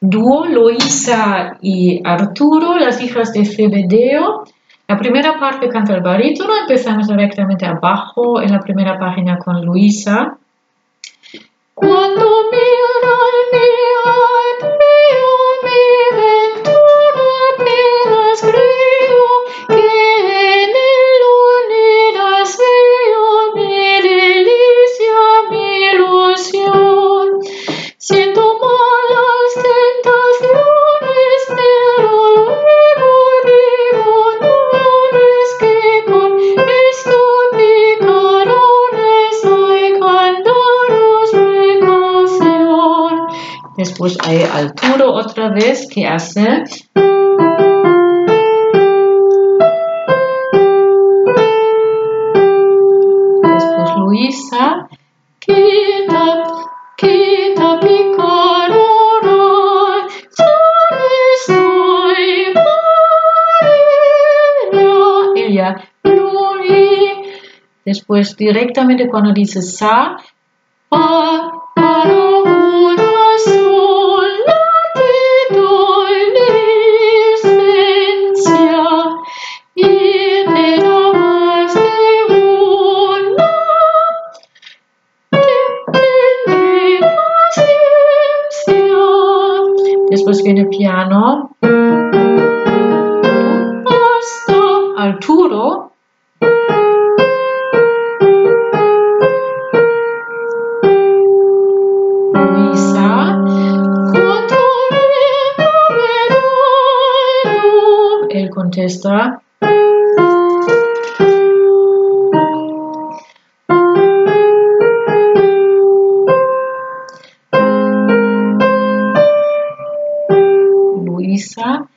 dúo Loisa y Arturo, las hijas de Zebedeo. La primera parte canta el barítono, empezamos directamente abajo en la primera página con Luisa. Cuando Después hay Arturo otra vez que hace. Luisa quita, quita ella Después directamente cuando dice sa pa después viene piano, posto, alturo, misa, e il contesta eh? Luisa.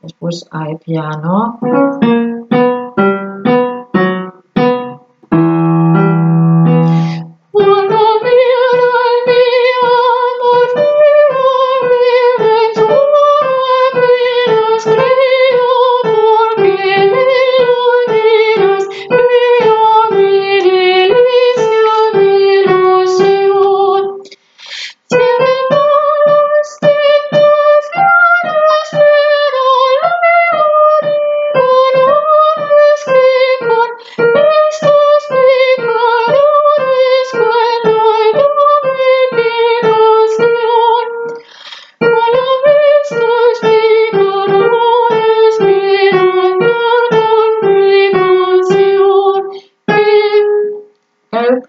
Después hay piano.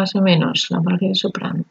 más o menos, la parte de soprano.